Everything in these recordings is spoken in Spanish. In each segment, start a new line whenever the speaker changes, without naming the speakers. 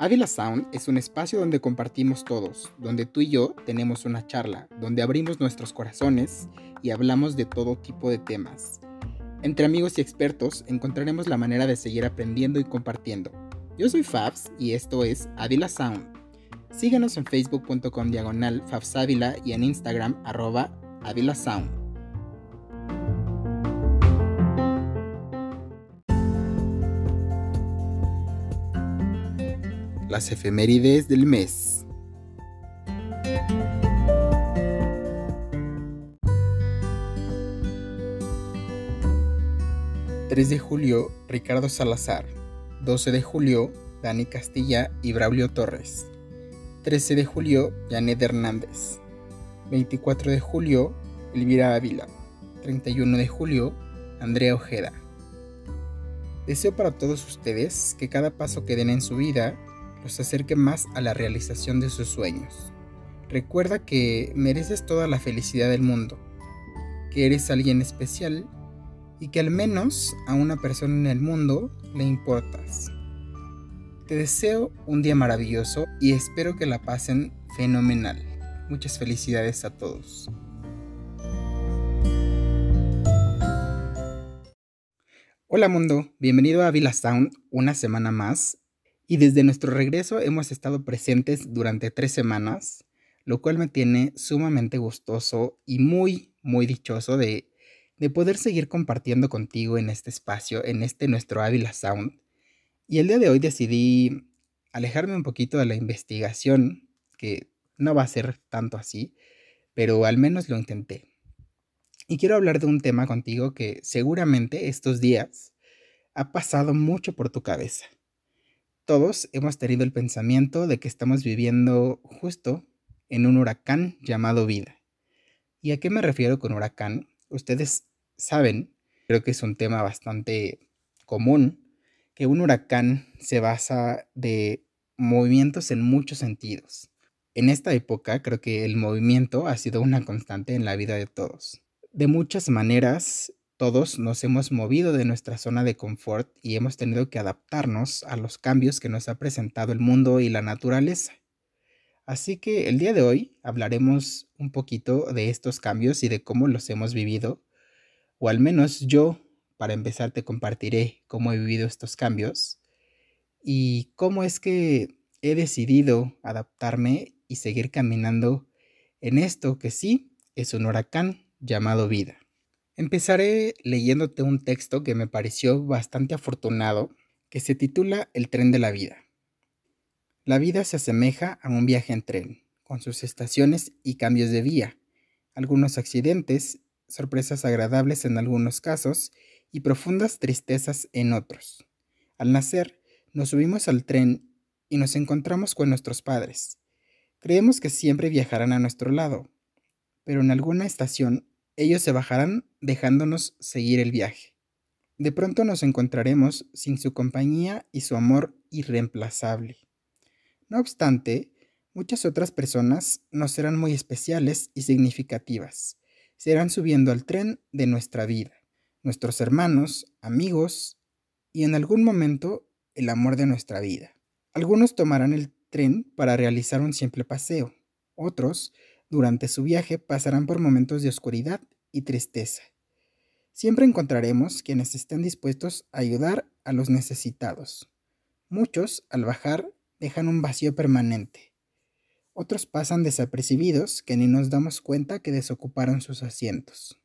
Ávila Sound es un espacio donde compartimos todos, donde tú y yo tenemos una charla, donde abrimos nuestros corazones y hablamos de todo tipo de temas. Entre amigos y expertos encontraremos la manera de seguir aprendiendo y compartiendo. Yo soy Fabs y esto es Ávila Sound. Síguenos en facebook.com diagonal Fabsávila y en Instagram arroba Ávila Sound. Las efemérides del mes. ...3 de julio, Ricardo Salazar... ...12 de julio, Dani Castilla y Braulio Torres... ...13 de julio, Janet Hernández... ...24 de julio, Elvira Ávila... ...31 de julio, Andrea Ojeda... Deseo para todos ustedes que cada paso que den en su vida los acerque más a la realización de sus sueños. Recuerda que mereces toda la felicidad del mundo, que eres alguien especial y que al menos a una persona en el mundo le importas. Te deseo un día maravilloso y espero que la pasen fenomenal. Muchas felicidades a todos. Hola mundo, bienvenido a Villa Sound una semana más y desde nuestro regreso hemos estado presentes durante tres semanas, lo cual me tiene sumamente gustoso y muy, muy dichoso de, de poder seguir compartiendo contigo en este espacio, en este nuestro Ávila Sound. Y el día de hoy decidí alejarme un poquito de la investigación, que no va a ser tanto así, pero al menos lo intenté. Y quiero hablar de un tema contigo que seguramente estos días ha pasado mucho por tu cabeza. Todos hemos tenido el pensamiento de que estamos viviendo justo en un huracán llamado vida. ¿Y a qué me refiero con huracán? Ustedes saben, creo que es un tema bastante común, que un huracán se basa de movimientos en muchos sentidos. En esta época creo que el movimiento ha sido una constante en la vida de todos. De muchas maneras todos nos hemos movido de nuestra zona de confort y hemos tenido que adaptarnos a los cambios que nos ha presentado el mundo y la naturaleza. Así que el día de hoy hablaremos un poquito de estos cambios y de cómo los hemos vivido, o al menos yo, para empezar, te compartiré cómo he vivido estos cambios y cómo es que he decidido adaptarme y seguir caminando en esto que sí es un huracán llamado vida. Empezaré leyéndote un texto que me pareció bastante afortunado, que se titula El tren de la vida. La vida se asemeja a un viaje en tren, con sus estaciones y cambios de vía, algunos accidentes, sorpresas agradables en algunos casos y profundas tristezas en otros. Al nacer, nos subimos al tren y nos encontramos con nuestros padres. Creemos que siempre viajarán a nuestro lado, pero en alguna estación ellos se bajarán dejándonos seguir el viaje. De pronto nos encontraremos sin su compañía y su amor irreemplazable. No obstante, muchas otras personas nos serán muy especiales y significativas. Serán subiendo al tren de nuestra vida, nuestros hermanos, amigos y en algún momento el amor de nuestra vida. Algunos tomarán el tren para realizar un simple paseo, otros durante su viaje pasarán por momentos de oscuridad y tristeza. Siempre encontraremos quienes estén dispuestos a ayudar a los necesitados. Muchos, al bajar, dejan un vacío permanente. Otros pasan desapercibidos que ni nos damos cuenta que desocuparon sus asientos.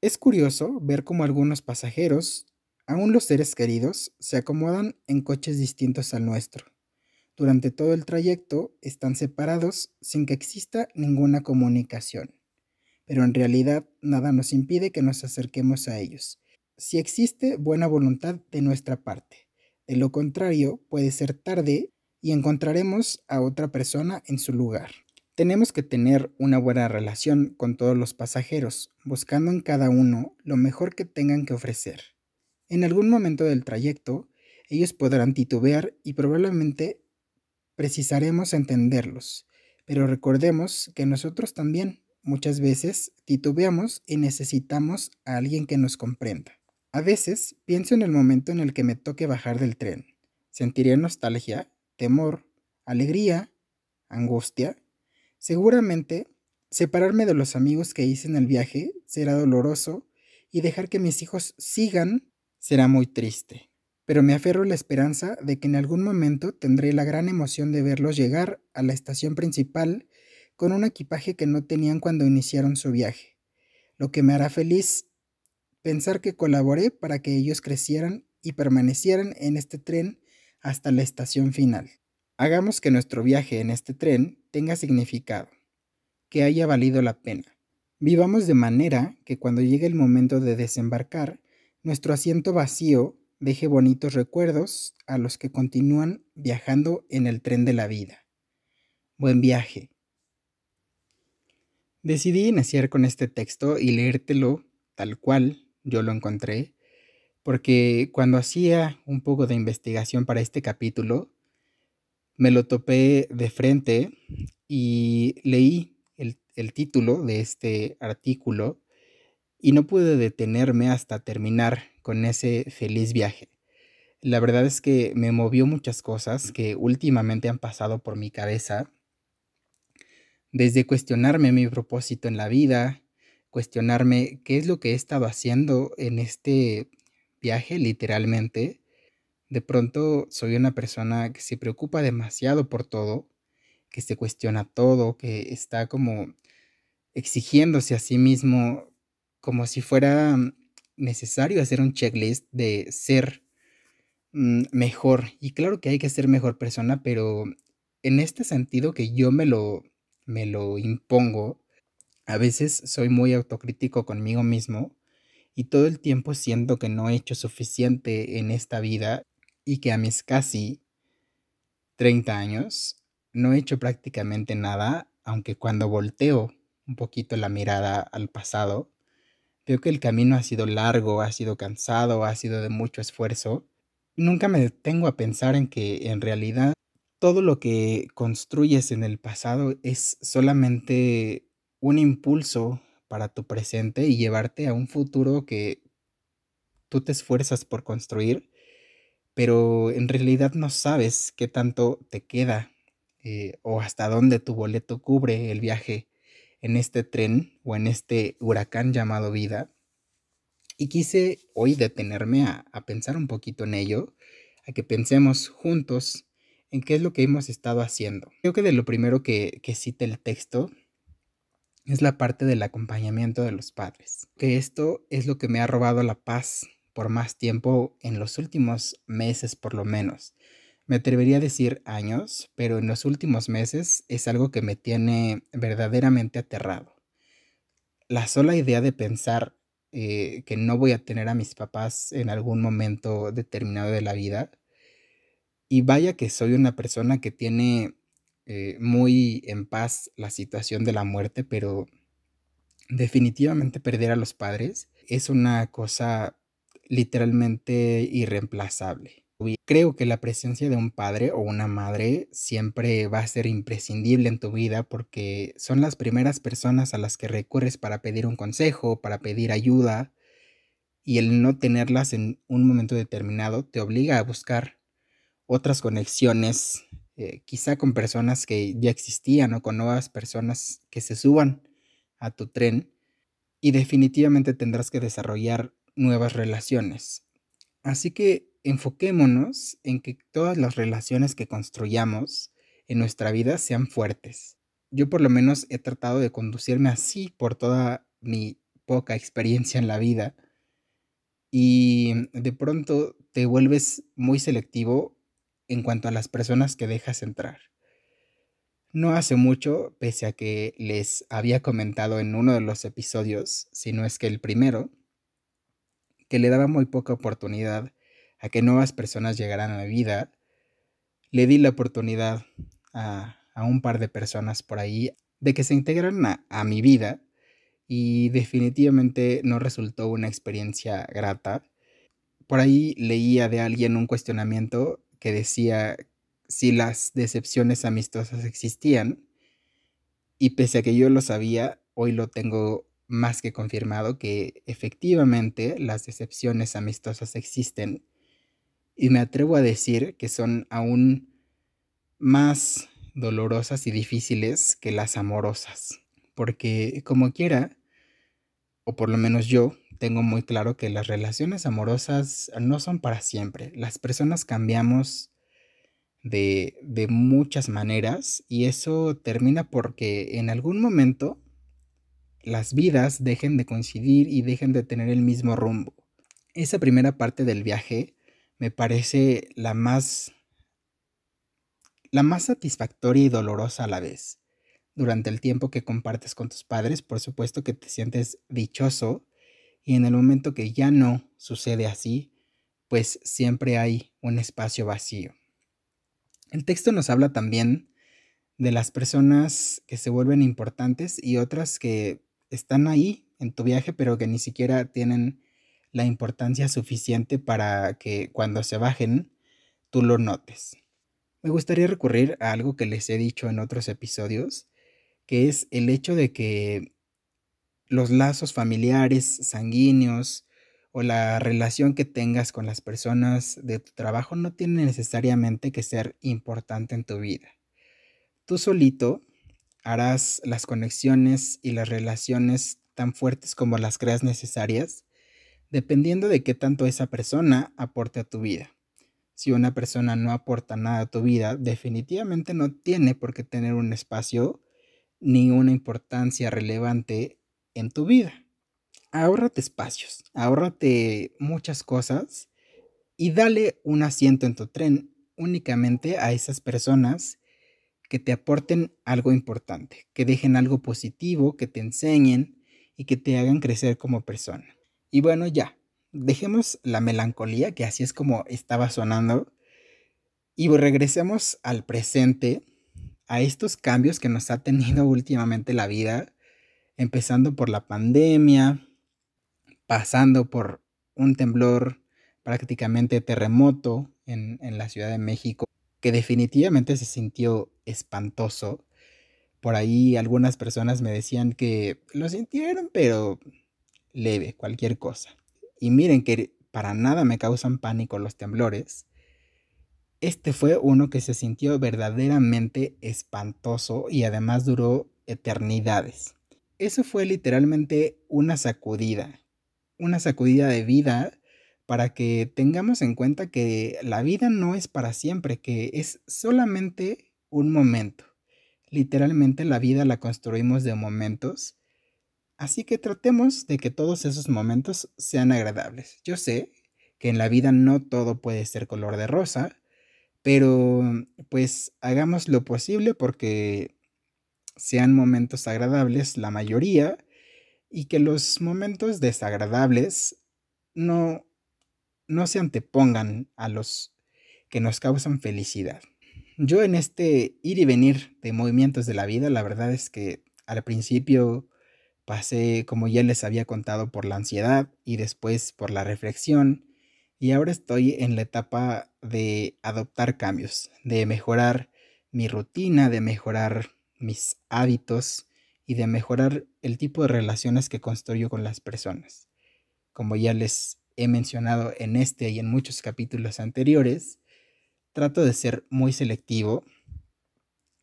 Es curioso ver cómo algunos pasajeros, aún los seres queridos, se acomodan en coches distintos al nuestro durante todo el trayecto están separados sin que exista ninguna comunicación, pero en realidad nada nos impide que nos acerquemos a ellos, si existe buena voluntad de nuestra parte. De lo contrario, puede ser tarde y encontraremos a otra persona en su lugar. Tenemos que tener una buena relación con todos los pasajeros, buscando en cada uno lo mejor que tengan que ofrecer. En algún momento del trayecto, ellos podrán titubear y probablemente precisaremos entenderlos, pero recordemos que nosotros también muchas veces titubeamos y necesitamos a alguien que nos comprenda. A veces pienso en el momento en el que me toque bajar del tren. Sentiré nostalgia, temor, alegría, angustia. Seguramente, separarme de los amigos que hice en el viaje será doloroso y dejar que mis hijos sigan será muy triste. Pero me aferro a la esperanza de que en algún momento tendré la gran emoción de verlos llegar a la estación principal con un equipaje que no tenían cuando iniciaron su viaje, lo que me hará feliz pensar que colaboré para que ellos crecieran y permanecieran en este tren hasta la estación final. Hagamos que nuestro viaje en este tren tenga significado, que haya valido la pena. Vivamos de manera que cuando llegue el momento de desembarcar, nuestro asiento vacío deje bonitos recuerdos a los que continúan viajando en el tren de la vida. Buen viaje. Decidí iniciar con este texto y leértelo tal cual yo lo encontré, porque cuando hacía un poco de investigación para este capítulo, me lo topé de frente y leí el, el título de este artículo y no pude detenerme hasta terminar con ese feliz viaje. La verdad es que me movió muchas cosas que últimamente han pasado por mi cabeza, desde cuestionarme mi propósito en la vida, cuestionarme qué es lo que he estado haciendo en este viaje literalmente. De pronto soy una persona que se preocupa demasiado por todo, que se cuestiona todo, que está como exigiéndose a sí mismo como si fuera necesario hacer un checklist de ser mm, mejor. Y claro que hay que ser mejor persona, pero en este sentido que yo me lo, me lo impongo, a veces soy muy autocrítico conmigo mismo y todo el tiempo siento que no he hecho suficiente en esta vida y que a mis casi 30 años no he hecho prácticamente nada, aunque cuando volteo un poquito la mirada al pasado, veo que el camino ha sido largo, ha sido cansado, ha sido de mucho esfuerzo. Nunca me detengo a pensar en que en realidad todo lo que construyes en el pasado es solamente un impulso para tu presente y llevarte a un futuro que tú te esfuerzas por construir, pero en realidad no sabes qué tanto te queda eh, o hasta dónde tu boleto cubre el viaje en este tren o en este huracán llamado vida. Y quise hoy detenerme a, pensar un poquito en ello, a que pensemos juntos en qué es lo que hemos estado haciendo. Creo que de lo primero que, que cita el texto es la parte del acompañamiento de los padres. Que esto es lo que me ha robado la paz por más tiempo en los últimos meses por lo menos. Me atrevería a decir años, pero en los últimos meses es algo que me tiene verdaderamente aterrado. La sola idea de pensar eh, que no voy a tener a mis papás en algún momento determinado de la vida. Y vaya que soy una persona que tiene eh, muy en paz la situación de la muerte, pero definitivamente perder a los padres es una cosa literalmente irreemplazable. Creo que la presencia de un padre o una madre siempre va a ser imprescindible en tu vida porque son las primeras personas a las que recurres para pedir un consejo, para pedir ayuda, y el no tenerlas en un momento determinado te obliga a buscar otras conexiones eh, quizá con personas que ya existían o con nuevas personas que se suban a tu tren y definitivamente tendrás que desarrollar nuevas relaciones. Así que enfoquémonos en que todas las relaciones que construyamos en nuestra vida sean fuertes. Yo por lo menos he tratado de conducirme así por toda mi poca experiencia en la vida y de pronto te vuelves muy selectivo en cuanto a las personas que dejas entrar. No hace mucho, pese a que les había comentado en uno de los episodios, si no es que el primero, que le daba muy poca oportunidad a que nuevas personas llegaran a mi vida, le di la oportunidad a, un par de personas por ahí de que se integran a, a mi vida y definitivamente no resultó una experiencia grata. Por ahí leía de alguien un cuestionamiento que decía si las decepciones amistosas existían y pese a que yo lo sabía, hoy lo tengo más que confirmado que efectivamente las decepciones amistosas existen y me atrevo a decir que son aún más dolorosas y difíciles que las amorosas, porque como quiera, o por lo menos yo, tengo muy claro que las relaciones amorosas no son para siempre. Las personas cambiamos de, de muchas maneras y eso termina porque en algún momento las vidas dejen de coincidir y dejen de tener el mismo rumbo. Esa primera parte del viaje me parece la más la más satisfactoria y dolorosa a la vez. Durante el tiempo que compartes con tus padres, por supuesto que te sientes dichoso y en el momento que ya no sucede así, pues siempre hay un espacio vacío. El texto nos habla también de las personas que se vuelven importantes y otras que están ahí en tu viaje, pero que ni siquiera tienen la importancia suficiente para que cuando se bajen tú lo notes. Me gustaría recurrir a algo que les he dicho en otros episodios, que es el hecho de que los lazos familiares, sanguíneos o la relación que tengas con las personas de tu trabajo no tiene necesariamente que ser importante en tu vida. Tú solito harás las conexiones y las relaciones tan fuertes como las creas necesarias, dependiendo de qué tanto esa persona aporte a tu vida. Si una persona no aporta nada a tu vida, definitivamente no tiene por qué tener un espacio ni una importancia relevante en tu vida. Ahórrate espacios, ahórrate muchas cosas y dale un asiento en tu tren únicamente a esas personas que te aporten algo importante, que dejen algo positivo, que te enseñen y que te hagan crecer como persona. Y bueno, ya, dejemos la melancolía, que así es como estaba sonando, y regresemos al presente, a estos cambios que nos ha tenido últimamente la vida, empezando por la pandemia, pasando por un temblor prácticamente terremoto en, en la Ciudad de México, que definitivamente se sintió espantoso. Por ahí algunas personas me decían que lo sintieron, pero leve, cualquier cosa. Y miren que para nada me causan pánico los temblores. Este fue uno que se sintió verdaderamente espantoso y además duró eternidades. Eso fue literalmente una sacudida, una sacudida de vida para que tengamos en cuenta que la vida no es para siempre, que es solamente un momento. Literalmente la vida la construimos de momentos, así que tratemos de que todos esos momentos sean agradables. Yo sé que en la vida no todo puede ser color de rosa, pero pues hagamos lo posible porque sean momentos agradables la mayoría y que los momentos desagradables no no se antepongan a los que nos causan felicidad. Yo en este ir y venir de movimientos de la vida, la verdad es que al principio pasé, como ya les había contado, por la ansiedad y después por la reflexión y ahora estoy en la etapa de adoptar cambios, de mejorar mi rutina, de mejorar mis hábitos y de mejorar el tipo de relaciones que construyo con las personas. Como ya les he mencionado en este y en muchos capítulos anteriores, trato de ser muy selectivo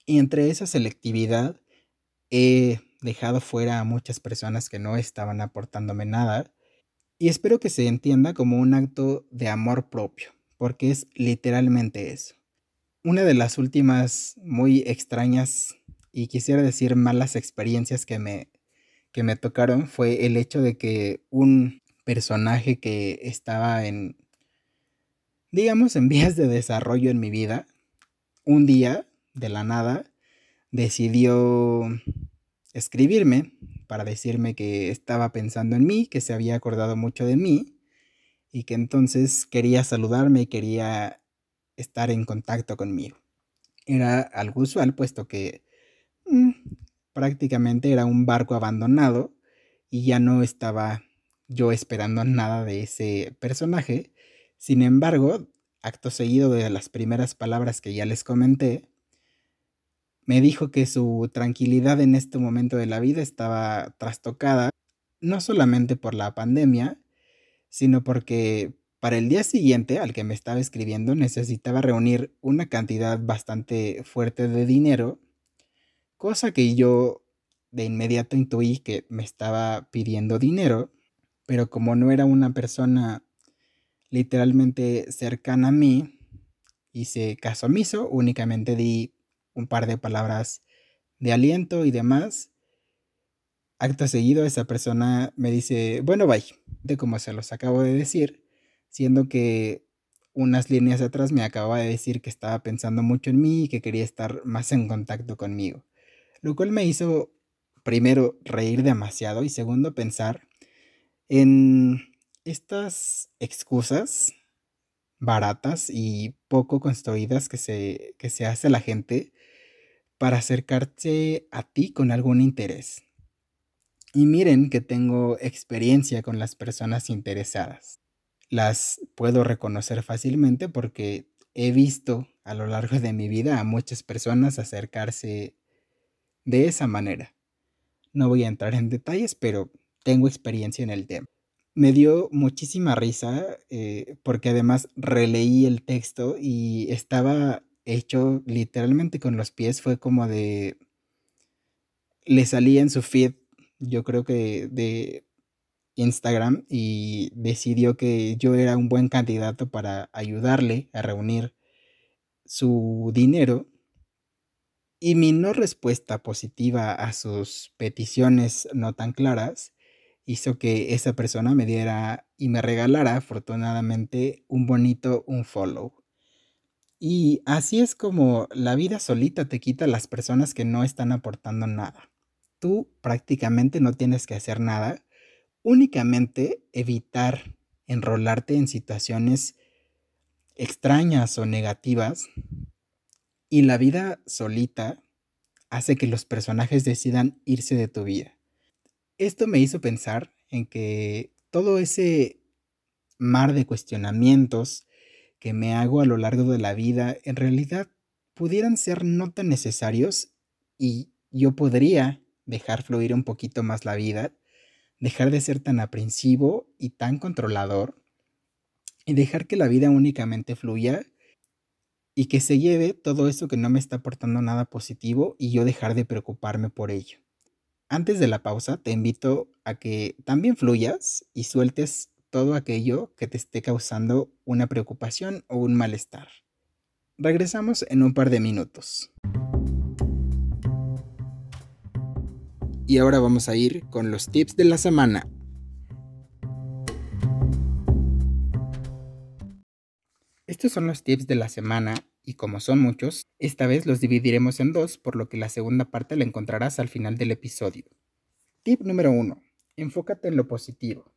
y entre esa selectividad he dejado fuera a muchas personas que no estaban aportándome nada y espero que se entienda como un acto de amor propio, porque es literalmente eso. Una de las últimas muy extrañas y quisiera decir malas experiencias que me, que me tocaron fue el hecho de que un personaje que estaba en, digamos, en vías de desarrollo en mi vida, un día, de la nada, decidió escribirme para decirme que estaba pensando en mí, que se había acordado mucho de mí y que entonces quería saludarme y quería estar en contacto conmigo. Era algo usual, puesto que mm, prácticamente era un barco abandonado y ya no estaba yo esperando nada de ese personaje. Sin embargo, acto seguido de las primeras palabras que ya les comenté, me dijo que su tranquilidad en este momento de la vida estaba trastocada no solamente por la pandemia, sino porque para el día siguiente al que me estaba escribiendo necesitaba reunir una cantidad bastante fuerte de dinero, cosa que yo de inmediato intuí que me estaba pidiendo dinero, pero como no era una persona literalmente cercana a mí, hice caso omiso, únicamente di un par de palabras de aliento y demás. Acto seguido, esa persona me dice, bueno, bye, de como se los acabo de decir, siendo que unas líneas atrás me acababa de decir que estaba pensando mucho en mí y que quería estar más en contacto conmigo. Lo cual me hizo, primero, reír demasiado y segundo, pensar en estas excusas baratas y poco construidas que se, que se hace la gente para acercarse a ti con algún interés. Y miren que tengo experiencia con las personas interesadas. Las puedo reconocer fácilmente porque he visto a lo largo de mi vida a muchas personas acercarse de esa manera. No voy a entrar en detalles, pero tengo experiencia en el tema. Me dio muchísima risa eh, porque además releí el texto y estaba hecho literalmente con los pies, fue como de... Le salía en su feed, yo creo que de Instagram, y decidió que yo era un buen candidato para ayudarle a reunir su dinero. Y mi no respuesta positiva a sus peticiones no tan claras hizo que esa persona me diera y me regalara afortunadamente un bonito un follow. Y así es como la vida solita te quita a las personas que no están aportando nada. Tú prácticamente no tienes que hacer nada, únicamente evitar enrolarte en situaciones extrañas o negativas y la vida solita hace que los personajes decidan irse de tu vida. Esto me hizo pensar en que todo ese mar de cuestionamientos, que me hago a lo largo de la vida en realidad pudieran ser no tan necesarios y yo podría dejar fluir un poquito más la vida, dejar de ser tan aprensivo y tan controlador y dejar que la vida únicamente fluya y que se lleve todo eso que no me está aportando nada positivo y yo dejar de preocuparme por ello. Antes de la pausa te invito a que también fluyas y sueltes todo aquello que te esté causando una preocupación o un malestar. Regresamos en un par de minutos. Y ahora vamos a ir con los tips de la semana. Estos son los tips de la semana y como son muchos, esta vez los dividiremos en dos, por lo que la segunda parte la encontrarás al final del episodio. Tip número 1. Enfócate en lo positivo.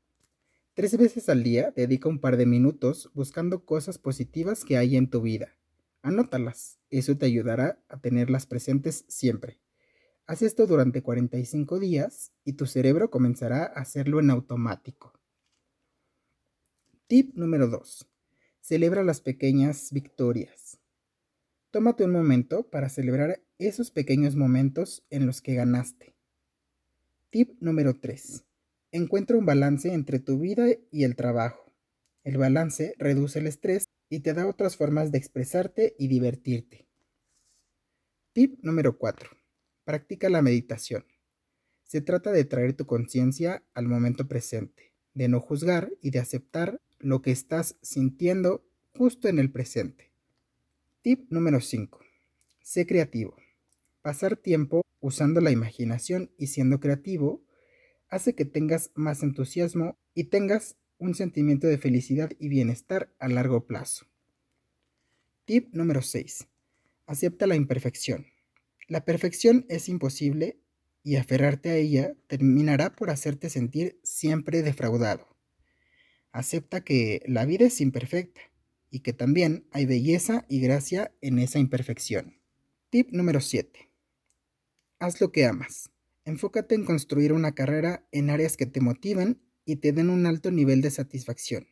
Tres veces al día dedica un par de minutos buscando cosas positivas que hay en tu vida. Anótalas, eso te ayudará a tenerlas presentes siempre. Haz esto durante 45 días y tu cerebro comenzará a hacerlo en automático. Tip número 2. Celebra las pequeñas victorias. Tómate un momento para celebrar esos pequeños momentos en los que ganaste. Tip número 3. Encuentra un balance entre tu vida y el trabajo. El balance reduce el estrés y te da otras formas de expresarte y divertirte. Tip número 4. Practica la meditación. Se trata de traer tu conciencia al momento presente, de no juzgar y de aceptar lo que estás sintiendo justo en el presente. Tip número 5. Sé creativo. Pasar tiempo usando la imaginación y siendo creativo hace que tengas más entusiasmo y tengas un sentimiento de felicidad y bienestar a largo plazo. Tip número 6. Acepta la imperfección. La perfección es imposible y aferrarte a ella terminará por hacerte sentir siempre defraudado. Acepta que la vida es imperfecta y que también hay belleza y gracia en esa imperfección. Tip número 7. Haz lo que amas. Enfócate en construir una carrera en áreas que te motiven y te den un alto nivel de satisfacción,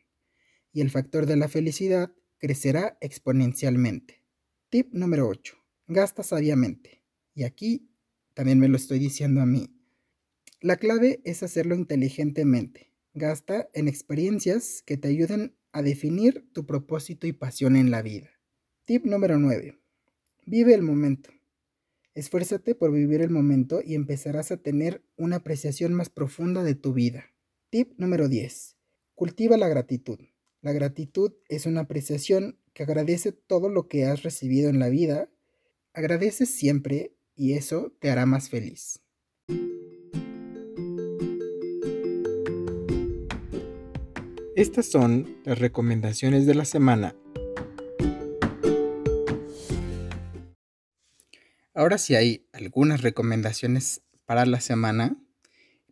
y el factor de la felicidad crecerá exponencialmente. Tip número 8. Gasta sabiamente. Y aquí también me lo estoy diciendo a mí. La clave es hacerlo inteligentemente. Gasta en experiencias que te ayuden a definir tu propósito y pasión en la vida. Tip número 9. Vive el momento. Esfuérzate por vivir el momento y empezarás a tener una apreciación más profunda de tu vida. Tip número 10. Cultiva la gratitud. La gratitud es una apreciación que agradece todo lo que has recibido en la vida. Agradece siempre y eso te hará más feliz. Estas son las recomendaciones de la semana. Ahora sí hay algunas recomendaciones para la semana.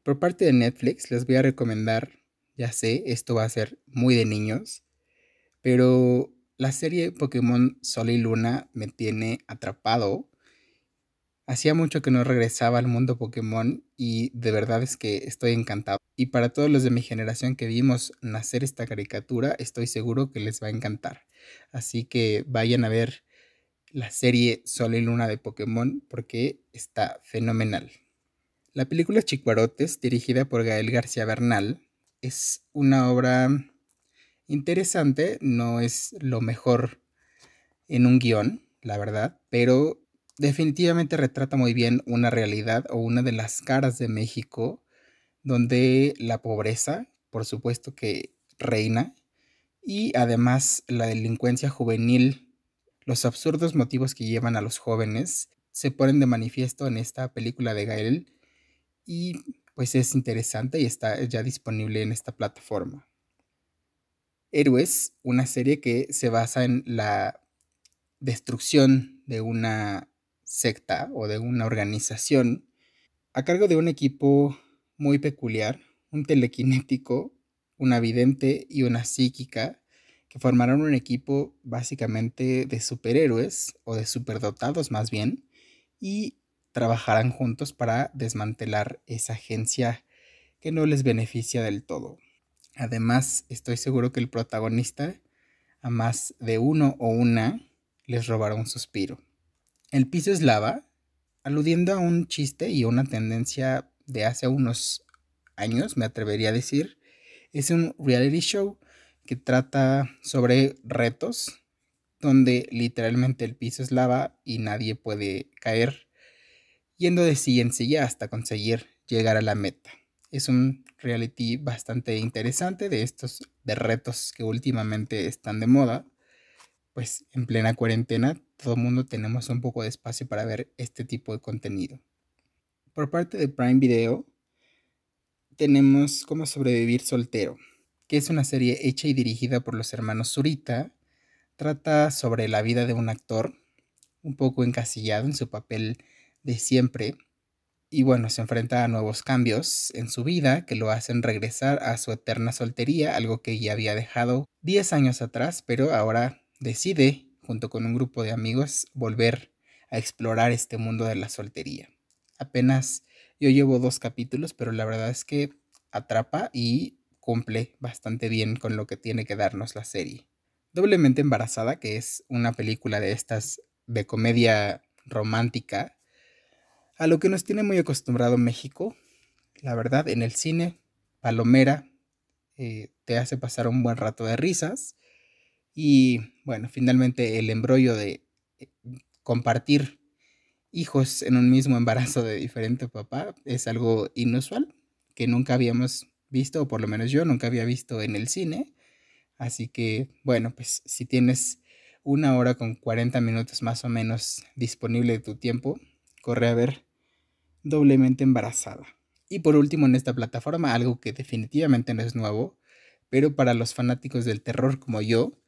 Por parte de Netflix les voy a recomendar, ya sé, esto va a ser muy de niños, pero la serie Pokémon Sol y Luna me tiene atrapado Hacía mucho que no regresaba al mundo Pokémon y de verdad es que estoy encantado. Y para todos los de mi generación que vimos nacer esta caricatura, estoy seguro que les va a encantar. Así que vayan a ver la serie Sol y Luna de Pokémon porque está fenomenal. La película Chicuarotes, dirigida por Gael García Bernal, es una obra interesante, no es lo mejor en un guion, la verdad, pero definitivamente retrata muy bien una realidad o una de las caras de México donde la pobreza, por supuesto que reina, y además la delincuencia juvenil, los absurdos motivos que llevan a los jóvenes, se ponen de manifiesto en esta película de Gael y pues es interesante y está ya disponible en esta plataforma. Héroes, una serie que se basa en la destrucción de una secta o de una organización a cargo de un equipo muy peculiar, un telequinético, una vidente y una psíquica, que formarán un equipo básicamente de superhéroes o de superdotados más bien, y trabajarán juntos para desmantelar esa agencia que no les beneficia del todo. Además, estoy seguro que el protagonista, a más de uno o una, les robará un suspiro. El piso es lava, aludiendo a un chiste y una tendencia de hace unos años, me atrevería a decir. Es un reality show que trata sobre retos donde literalmente el piso es lava y nadie puede caer yendo de silla en silla hasta conseguir llegar a la meta. Es un reality bastante interesante de estos de retos que últimamente están de moda pues en plena cuarentena todo el mundo tenemos un poco de espacio para ver este tipo de contenido. Por parte de Prime Video tenemos Cómo sobrevivir soltero, que es una serie hecha y dirigida por los hermanos Zurita. Trata sobre la vida de un actor un poco encasillado en su papel de siempre y bueno, se enfrenta a nuevos cambios en su vida que lo hacen regresar a su eterna soltería, algo que ya había dejado 10 años atrás, pero ahora decide, junto con un grupo de amigos, volver a explorar este mundo de la soltería. Apenas yo llevo dos capítulos, pero la verdad es que atrapa y cumple bastante bien con lo que tiene que darnos la serie. Doblemente embarazada, que es una película de estas de comedia romántica, a lo que nos tiene muy acostumbrado México, la verdad, en el cine, Palomera, eh, te hace pasar un buen rato de risas y bueno, finalmente el embrollo de eh, compartir hijos en un mismo embarazo de diferente papá es algo inusual que nunca habíamos visto, o por lo menos yo nunca había visto en el cine. Así que, bueno, pues si tienes una hora con 40 minutos más o menos disponible de tu tiempo, corre a ver doblemente embarazada. Y por último, en esta plataforma, algo que definitivamente no es nuevo, pero para los fanáticos del terror como yo,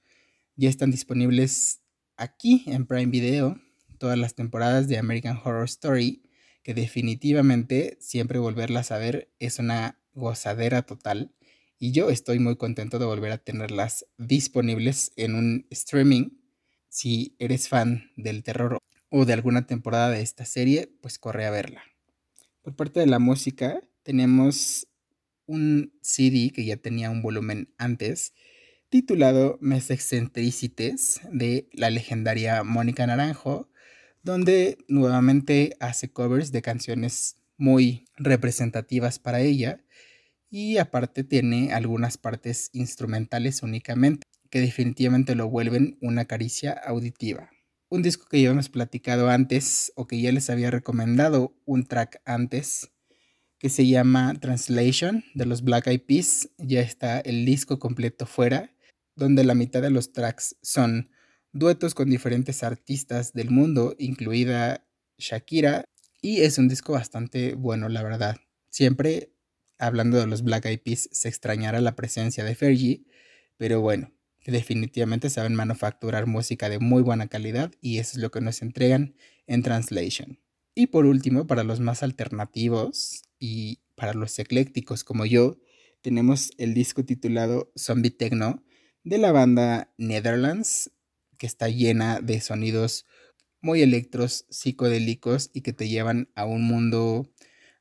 ya están disponibles aquí en Prime Video todas las temporadas de American Horror Story, que definitivamente siempre volverlas a ver es una gozadera total. Y yo estoy muy contento de volver a tenerlas disponibles en un streaming. Si eres fan del terror o de alguna temporada de esta serie, pues corre a verla. Por parte de la música, tenemos un CD que ya tenía un volumen antes, titulado Mes Excentricites de la legendaria Mónica Naranjo, donde nuevamente hace covers de canciones muy representativas para ella y aparte tiene algunas partes instrumentales únicamente que definitivamente lo vuelven una caricia auditiva. Un disco que ya hemos platicado antes o que ya les había recomendado un track antes que se llama Translation de los Black Eyed Peas. Ya está el disco completo fuera, donde la mitad de los tracks son duetos con diferentes artistas del mundo, incluida Shakira, y es un disco bastante bueno, la verdad. Siempre hablando de los Black Eyed Peas se extrañará la presencia de Fergie, pero bueno, definitivamente saben manufacturar música de muy buena calidad y eso es lo que nos entregan en Translation. Y por último, para los más alternativos y para los eclécticos como yo, tenemos el disco titulado Zombie Techno de la banda Netherlands, que está llena de sonidos muy electros, psicodélicos y que te llevan a un mundo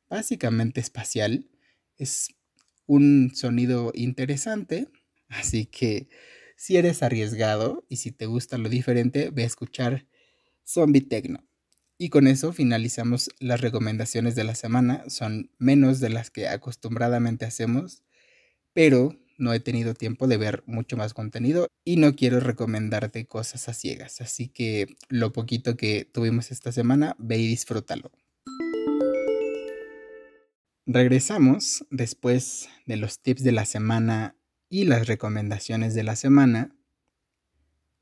básicamente espacial. Es un sonido interesante, así que si eres arriesgado y si te gusta lo diferente, ve a escuchar Zombie Techno. Y con eso finalizamos las recomendaciones de la semana. Son menos de las que acostumbradamente hacemos, pero no he tenido tiempo de ver mucho más contenido y no quiero recomendarte cosas a ciegas. Así que lo poquito que tuvimos esta semana, ve y disfrútalo. Regresamos después de los tips de la semana y las recomendaciones de la semana.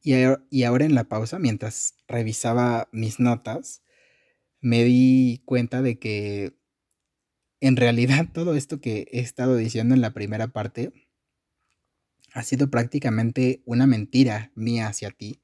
Y, ahora en la pausa, mientras revisaba mis notas, me di cuenta de que en realidad todo esto que he estado diciendo en la primera parte ha sido prácticamente una mentira mía hacia ti,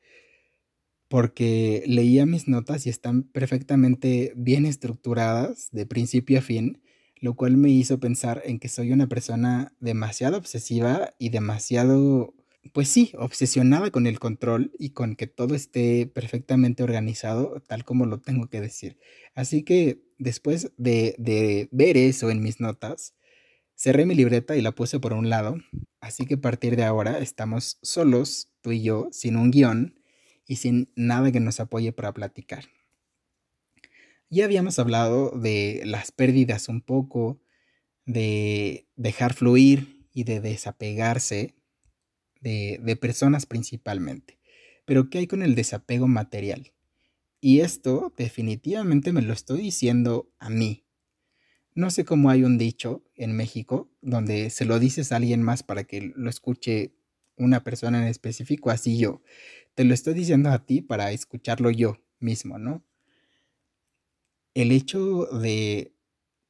porque leía mis notas y están perfectamente bien estructuradas de principio a fin, lo cual me hizo pensar en que soy una persona demasiado obsesiva y demasiado, pues sí, obsesionada con el control y con que todo esté perfectamente organizado tal como lo tengo que decir. Así que después de, de ver eso en mis notas, cerré mi libreta y la puse por un lado, así que a partir de ahora estamos solos, tú y yo, sin un guion y sin nada que nos apoye para platicar. Ya habíamos hablado de las pérdidas un poco, de dejar fluir y de desapegarse de, de personas principalmente. Pero ¿qué hay con el desapego material? Y esto definitivamente me lo estoy diciendo a mí. No sé cómo hay un dicho en México donde se lo dices a alguien más para que lo escuche una persona en específico, así yo. Te lo estoy diciendo a ti para escucharlo yo mismo, ¿no? el hecho de,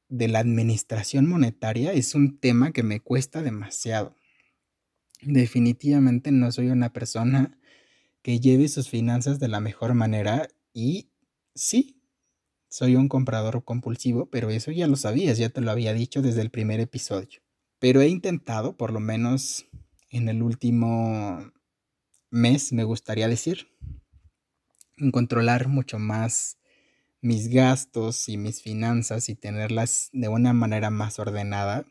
la administración monetaria es un tema que me cuesta demasiado. Definitivamente no soy una persona que lleve sus finanzas de la mejor manera y sí, soy un comprador compulsivo, pero eso ya lo sabías, ya te lo había dicho desde el primer episodio. Pero he intentado, por lo menos en el último mes, me gustaría decir, controlar mucho más mis gastos y mis finanzas y tenerlas de una manera más ordenada.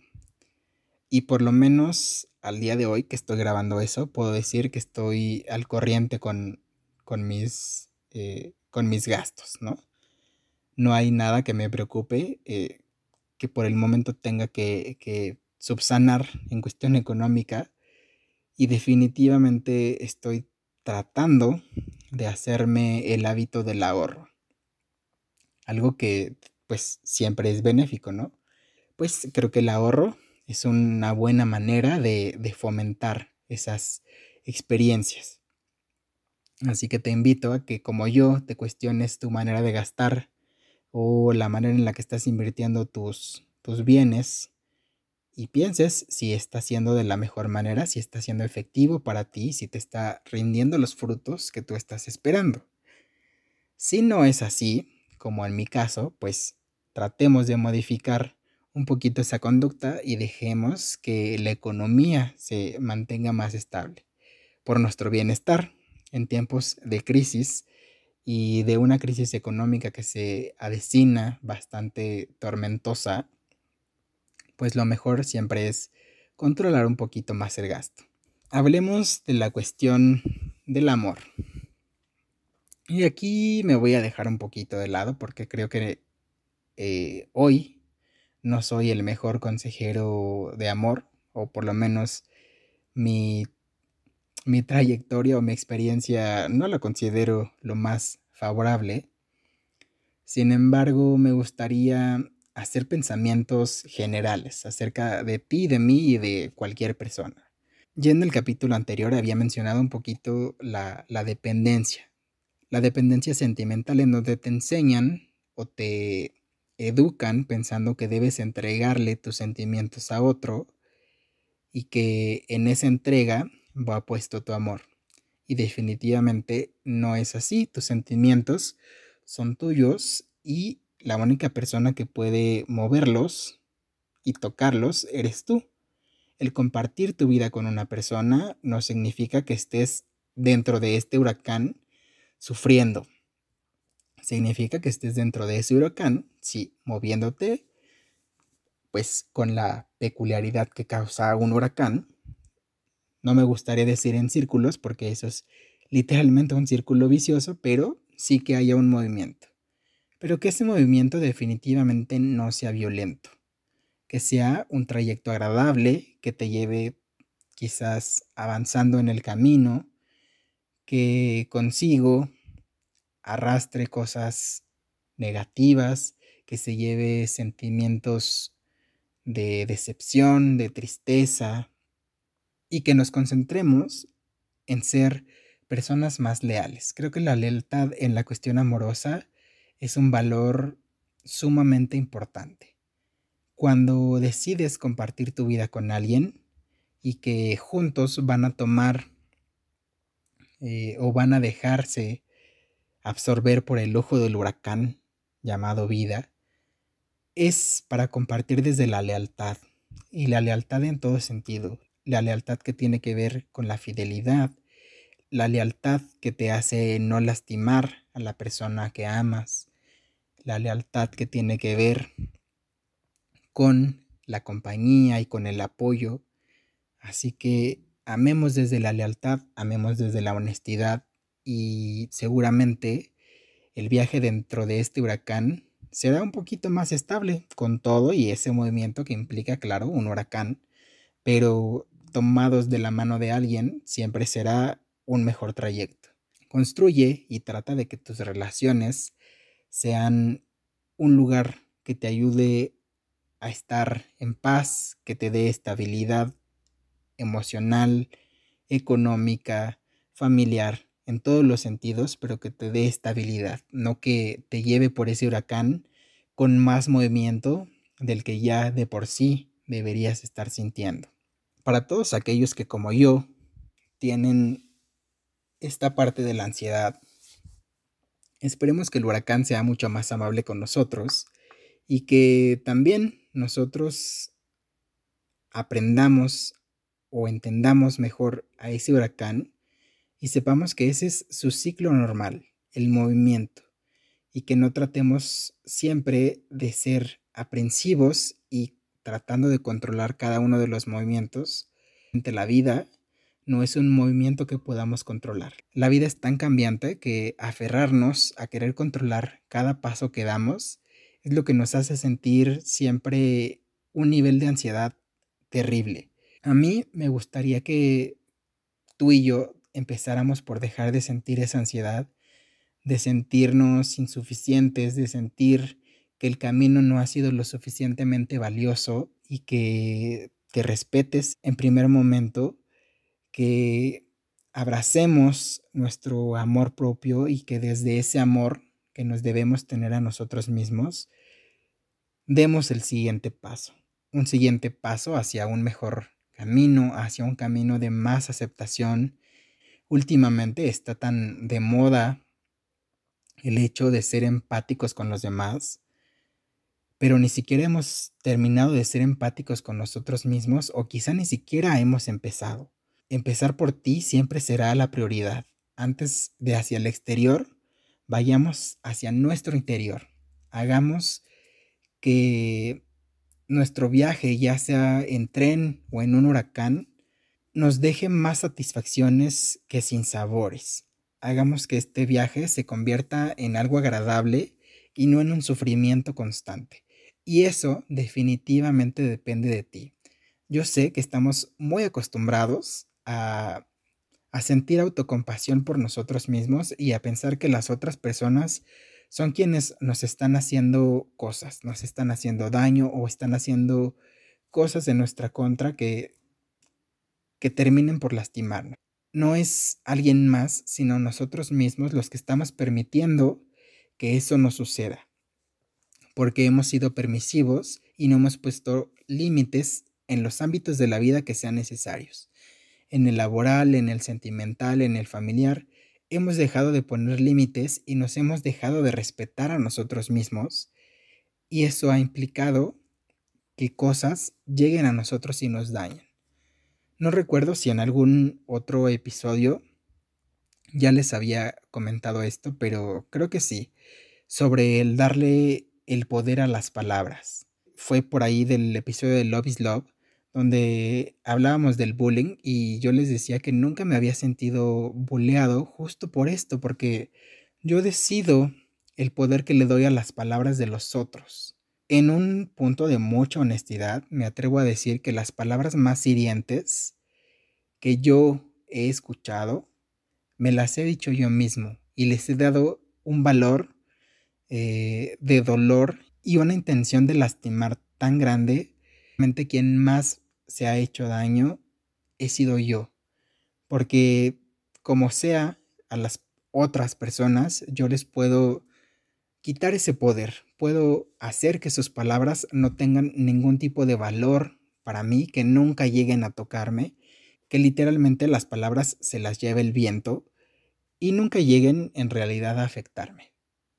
Y por lo menos al día de hoy que estoy grabando eso, puedo decir que estoy al corriente con, con, mis, eh, con mis gastos, ¿no? No hay nada que me preocupe eh, que por el momento tenga que, que subsanar en cuestión económica y definitivamente estoy tratando de hacerme el hábito del ahorro algo que pues siempre es benéfico, ¿no? Pues creo que el ahorro es una buena manera de, fomentar esas experiencias. Así que te invito a que como yo te cuestiones tu manera de gastar o la manera en la que estás invirtiendo tus, tus bienes y pienses si está siendo de la mejor manera, si está siendo efectivo para ti, si te está rindiendo los frutos que tú estás esperando. Si no es así, como en mi caso, pues tratemos de modificar un poquito esa conducta y dejemos que la economía se mantenga más estable por nuestro bienestar en tiempos de crisis y de una crisis económica que se avecina bastante tormentosa, pues lo mejor siempre es controlar un poquito más el gasto. Hablemos de la cuestión del amor. Y aquí me voy a dejar un poquito de lado porque creo que eh, hoy no soy el mejor consejero de amor, o por lo menos mi, mi trayectoria o mi experiencia no la considero lo más favorable. Sin embargo, me gustaría hacer pensamientos generales acerca de ti, de mí y de cualquier persona. Ya en el capítulo anterior había mencionado un poquito la, la dependencia. La dependencia sentimental en donde te enseñan o te educan pensando que debes entregarle tus sentimientos a otro y que en esa entrega va puesto tu amor. Y definitivamente no es así. Tus sentimientos son tuyos y la única persona que puede moverlos y tocarlos eres tú. El compartir tu vida con una persona no significa que estés dentro de este huracán sufriendo. Significa que estés dentro de ese huracán, sí, moviéndote, pues con la peculiaridad que causa un huracán. No me gustaría decir en círculos porque eso es literalmente un círculo vicioso, pero sí que haya un movimiento. Pero que ese movimiento definitivamente no sea violento, que sea un trayecto agradable, que te lleve quizás avanzando en el camino, que consigo arrastre cosas negativas, que se lleve sentimientos de decepción, de tristeza, y que nos concentremos en ser personas más leales. Creo que la lealtad en la cuestión amorosa es un valor sumamente importante. Cuando decides compartir tu vida con alguien y que juntos van a tomar eh, o van a dejarse absorber por el ojo del huracán llamado vida, es para compartir desde la lealtad y la lealtad en todo sentido, la lealtad que tiene que ver con la fidelidad, la lealtad que te hace no lastimar a la persona que amas, la lealtad que tiene que ver con la compañía y con el apoyo. Así que amemos desde la lealtad, amemos desde la honestidad y seguramente el viaje dentro de este huracán será un poquito más estable con todo y ese movimiento que implica, claro, un huracán, pero tomados de la mano de alguien siempre será un mejor trayecto. Construye y trata de que tus relaciones sean un lugar que te ayude a estar en paz, que te dé estabilidad emocional, económica, familiar, en todos los sentidos, pero que te dé estabilidad, no que te lleve por ese huracán con más movimiento del que ya de por sí deberías estar sintiendo. Para todos aquellos que como yo tienen esta parte de la ansiedad, Esperemos que el huracán sea mucho más amable con nosotros y que también nosotros aprendamos o entendamos mejor a ese huracán y sepamos que ese es su ciclo normal, el movimiento, y que no tratemos siempre de ser aprensivos tratando de controlar cada uno de los movimientos la vida no es un movimiento que podamos controlar. La vida es tan cambiante que aferrarnos a querer controlar cada paso que damos es lo que nos hace sentir siempre un nivel de ansiedad terrible. A mí me gustaría que tú y yo empezáramos por dejar de sentir esa ansiedad, de sentirnos insuficientes, de sentir que el camino no ha sido lo suficientemente valioso y que te respetes en primer momento que abracemos nuestro amor propio y que desde ese amor que nos debemos tener a nosotros mismos, demos el siguiente paso, un siguiente paso hacia un mejor camino, hacia un camino de más aceptación. Últimamente está tan de moda el hecho de ser empáticos con los demás, pero ni siquiera hemos terminado de ser empáticos con nosotros mismos o quizá ni siquiera hemos empezado. Empezar por ti siempre será la prioridad. Antes de hacia el exterior, vayamos hacia nuestro interior. Hagamos que nuestro viaje, ya sea en tren o en un huracán, nos deje más satisfacciones que sin sabores. Hagamos que este viaje se convierta en algo agradable y no en un sufrimiento constante. Y eso definitivamente depende de ti. Yo sé que estamos muy acostumbrados a, a sentir autocompasión por nosotros mismos y a pensar que las otras personas son quienes nos están haciendo cosas, nos están haciendo daño o están haciendo cosas en nuestra contra que, que terminen por lastimarnos. No es alguien más, sino nosotros mismos los que estamos permitiendo que eso no suceda, porque hemos sido permisivos y no hemos puesto límites en los ámbitos de la vida que sean necesarios. En el laboral, en el sentimental, en el familiar, hemos dejado de poner límites y nos hemos dejado de respetar a nosotros mismos y eso ha implicado que cosas lleguen a nosotros y nos dañen. No recuerdo si en algún otro episodio ya les había comentado esto, pero creo que sí, sobre el darle el poder a las palabras. Fue por ahí del episodio de Love is Love, donde hablábamos del bullying y yo les decía que nunca me había sentido bulleado justo por esto, porque yo decido el poder que le doy a las palabras de los otros. En un punto de mucha honestidad, me atrevo a decir que las palabras más hirientes que yo he escuchado, me las he dicho yo mismo y les he dado un valor eh, de dolor y una intención de lastimar tan grande. Quien más se ha hecho daño he sido yo. Porque como sea a las otras personas, yo les puedo quitar ese poder. Puedo hacer que sus palabras no tengan ningún tipo de valor para mí, que nunca lleguen a tocarme, que literalmente las palabras se las lleve el viento y nunca lleguen en realidad a afectarme.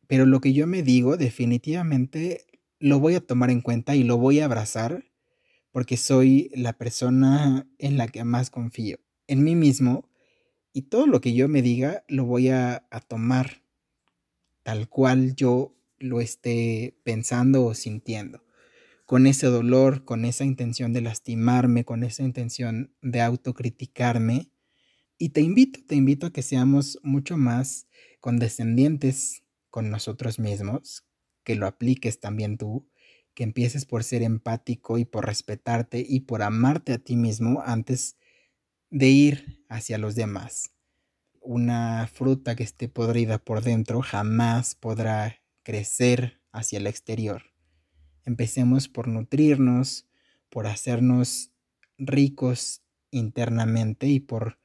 Pero lo que yo me digo definitivamente lo voy a tomar en cuenta y lo voy a abrazar porque soy la persona en la que más confío, en mí mismo, y todo lo que yo me diga lo voy a, tomar tal cual yo lo esté pensando o sintiendo, con ese dolor, con esa intención de lastimarme, con esa intención de autocriticarme. Y te invito, te invito a que seamos mucho más condescendientes con nosotros mismos, que lo apliques también tú, que empieces por ser empático y por respetarte y por amarte a ti mismo antes de ir hacia los demás. Una fruta que esté podrida por dentro jamás podrá crecer hacia el exterior. Empecemos por nutrirnos, por hacernos ricos internamente y por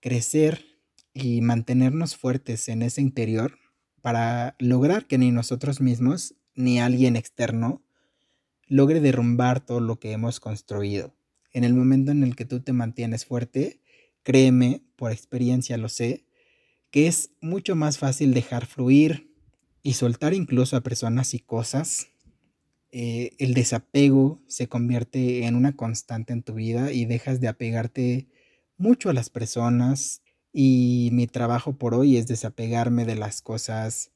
crecer y mantenernos fuertes en ese interior para lograr que ni nosotros mismos ni alguien externo logre derrumbar todo lo que hemos construido. En el momento en el que tú te mantienes fuerte, créeme, por experiencia lo sé, que es mucho más fácil dejar fluir y soltar incluso a personas y cosas. Eh, el desapego se convierte en una constante en tu vida y dejas de apegarte mucho a las personas. Y mi trabajo por hoy es desapegarme de las cosas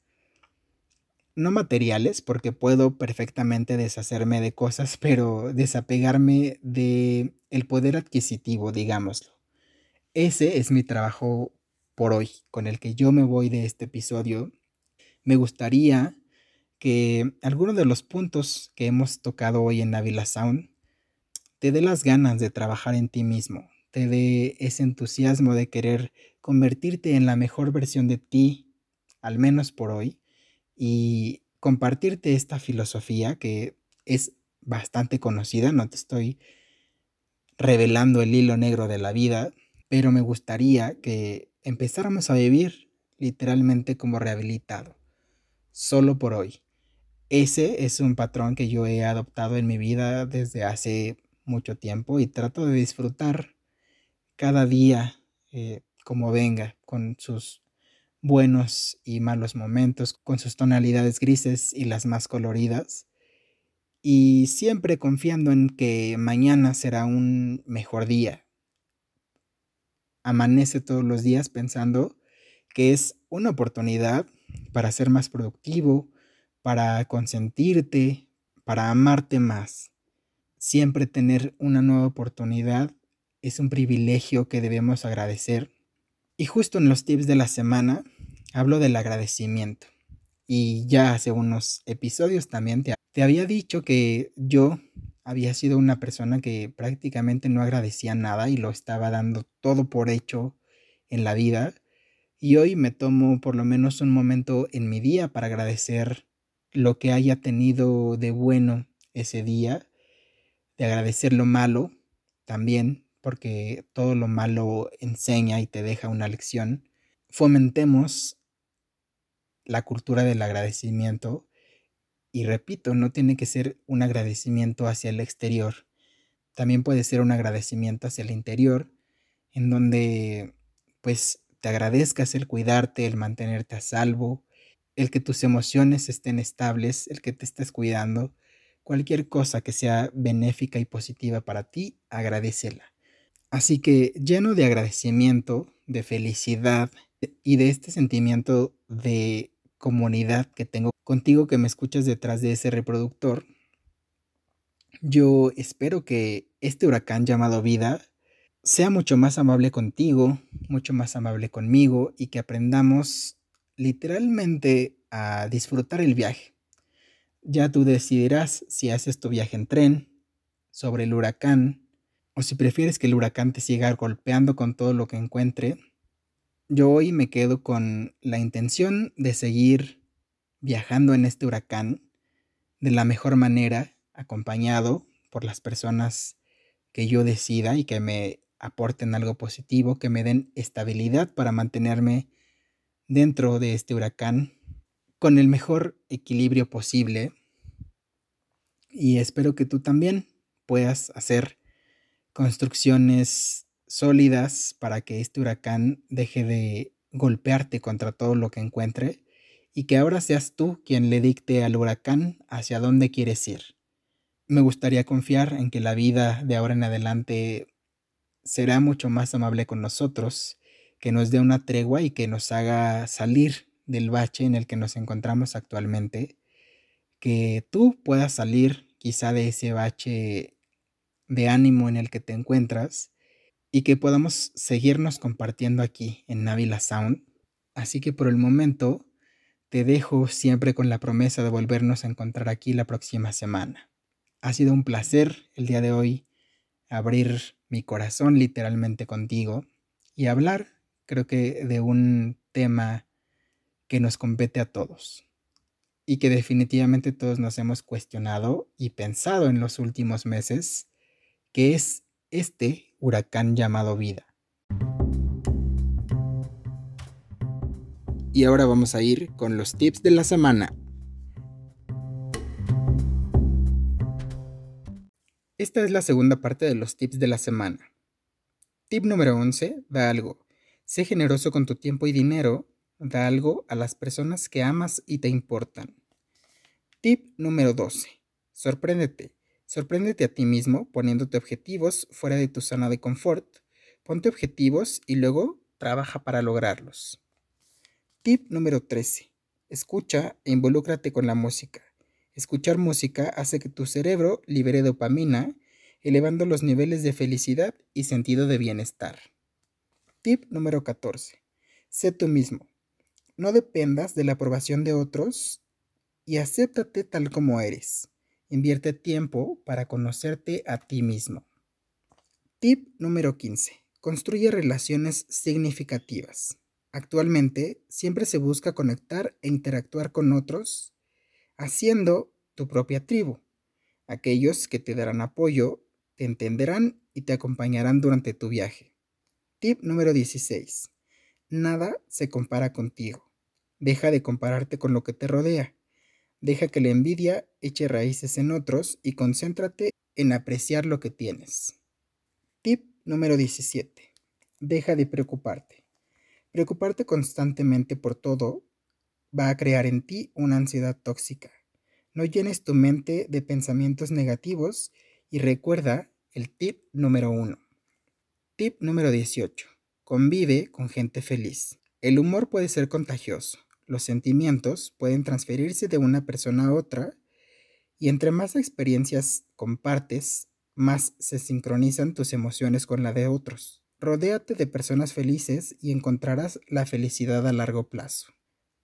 no materiales, porque puedo perfectamente deshacerme de cosas, pero desapegarme de el poder adquisitivo, digámoslo. Ese es mi trabajo por hoy, con el que yo me voy de este episodio. Me gustaría que alguno de los puntos que hemos tocado hoy en Navila Sound te dé las ganas de trabajar en ti mismo, te dé ese entusiasmo de querer convertirte en la mejor versión de ti, al menos por hoy, y compartirte esta filosofía que es bastante conocida, no te estoy revelando el hilo negro de la vida, pero me gustaría que empezáramos a vivir literalmente como rehabilitado, solo por hoy. Ese es un patrón que yo he adoptado en mi vida desde hace mucho tiempo y trato de disfrutar cada día eh, como venga, con sus buenos y malos momentos, con sus tonalidades grises y las más coloridas, y siempre confiando en que mañana será un mejor día. Amanece todos los días pensando que es una oportunidad para ser más productivo, para consentirte, para amarte más. Siempre tener una nueva oportunidad es un privilegio que debemos agradecer y justo en los tips de la semana hablo del agradecimiento. Y ya hace unos episodios también te, te había dicho que yo había sido una persona que prácticamente no agradecía nada y lo estaba dando todo por hecho en la vida. Y hoy me tomo por lo menos un momento en mi día para agradecer lo que haya tenido de bueno ese día, de agradecer lo malo también, porque todo lo malo enseña y te deja una lección. Fomentemos la cultura del agradecimiento y repito, no tiene que ser un agradecimiento hacia el exterior, también puede ser un agradecimiento hacia el interior, en donde pues te agradezcas el cuidarte, el mantenerte a salvo, el que tus emociones estén estables, el que te estés cuidando, cualquier cosa que sea benéfica y positiva para ti, agradecela. Así que lleno de agradecimiento, de felicidad y de este sentimiento de comunidad que tengo contigo que me escuchas detrás de ese reproductor, yo espero que este huracán llamado vida sea mucho más amable contigo, mucho más amable conmigo y que aprendamos literalmente a disfrutar el viaje. Ya tú decidirás si haces tu viaje en tren, sobre el huracán, o si prefieres que el huracán te siga golpeando con todo lo que encuentre. Yo hoy me quedo con la intención de seguir viajando en este huracán de la mejor manera, acompañado por las personas que yo decida y que me aporten algo positivo, que me den estabilidad para mantenerme dentro de este huracán con el mejor equilibrio posible. Y espero que tú también puedas hacer construcciones sólidas para que este huracán deje de golpearte contra todo lo que encuentre y que ahora seas tú quien le dicte al huracán hacia dónde quieres ir. Me gustaría confiar en que la vida de ahora en adelante será mucho más amable con nosotros, que nos dé una tregua y que nos haga salir del bache en el que nos encontramos actualmente, que tú puedas salir quizá de ese bache de ánimo en el que te encuentras y que podamos seguirnos compartiendo aquí en Navila Sound. Así que por el momento te dejo siempre con la promesa de volvernos a encontrar aquí la próxima semana. Ha sido un placer el día de hoy abrir mi corazón literalmente contigo y hablar, creo que, de un tema que nos compete a todos y que definitivamente todos nos hemos cuestionado y pensado en los últimos meses, que es este huracán llamado vida. Y ahora vamos a ir con los tips de la semana. Esta es la segunda parte de los tips de la semana. Tip número 11, da algo. Sé generoso con tu tiempo y dinero, da algo a las personas que amas y te importan. Tip número 12, sorpréndete. Sorpréndete a ti mismo poniéndote objetivos fuera de tu zona de confort. Ponte objetivos y luego trabaja para lograrlos. Tip número 13. Escucha e involúcrate con la música. Escuchar música hace que tu cerebro libere dopamina, elevando los niveles de felicidad y sentido de bienestar. Tip número 14. Sé tú mismo. No dependas de la aprobación de otros y acéptate tal como eres. Invierte tiempo para conocerte a ti mismo. Tip número 15. Construye relaciones significativas. Actualmente siempre se busca conectar e interactuar con otros haciendo tu propia tribu. Aquellos que te darán apoyo, te entenderán y te acompañarán durante tu viaje. Tip número 16. Nada se compara contigo. Deja de compararte con lo que te rodea. Deja que la envidia eche raíces en otros y concéntrate en apreciar lo que tienes. Tip número 17. Deja de preocuparte. Preocuparte constantemente por todo va a crear en ti una ansiedad tóxica. No llenes tu mente de pensamientos negativos y recuerda el tip número 1. Tip número 18. Convive con gente feliz. El humor puede ser contagioso. Los sentimientos pueden transferirse de una persona a otra y entre más experiencias compartes, más se sincronizan tus emociones con la de otros. Rodéate de personas felices y encontrarás la felicidad a largo plazo.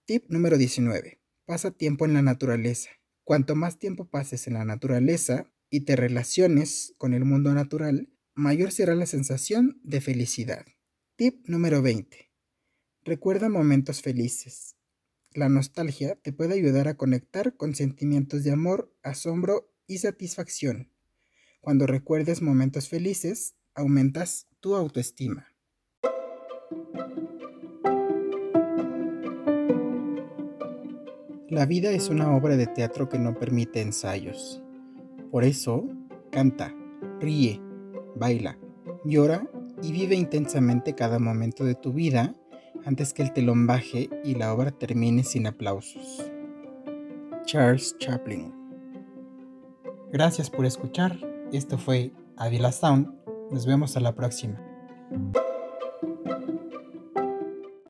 Tip número 19. pasa tiempo en la naturaleza. Cuanto más tiempo pases en la naturaleza y te relaciones con el mundo natural, mayor será la sensación de felicidad. Tip número 20. Recuerda momentos felices. La nostalgia te puede ayudar a conectar con sentimientos de amor, asombro y satisfacción. Cuando recuerdes momentos felices, aumentas tu autoestima. La vida es una obra de teatro que no permite ensayos. Por eso, canta, ríe, baila, llora y vive intensamente cada momento de tu vida antes que el telón baje y la obra termine sin aplausos. Charles Chaplin Gracias por escuchar. Esto fue Avila Sound. Nos vemos a la próxima.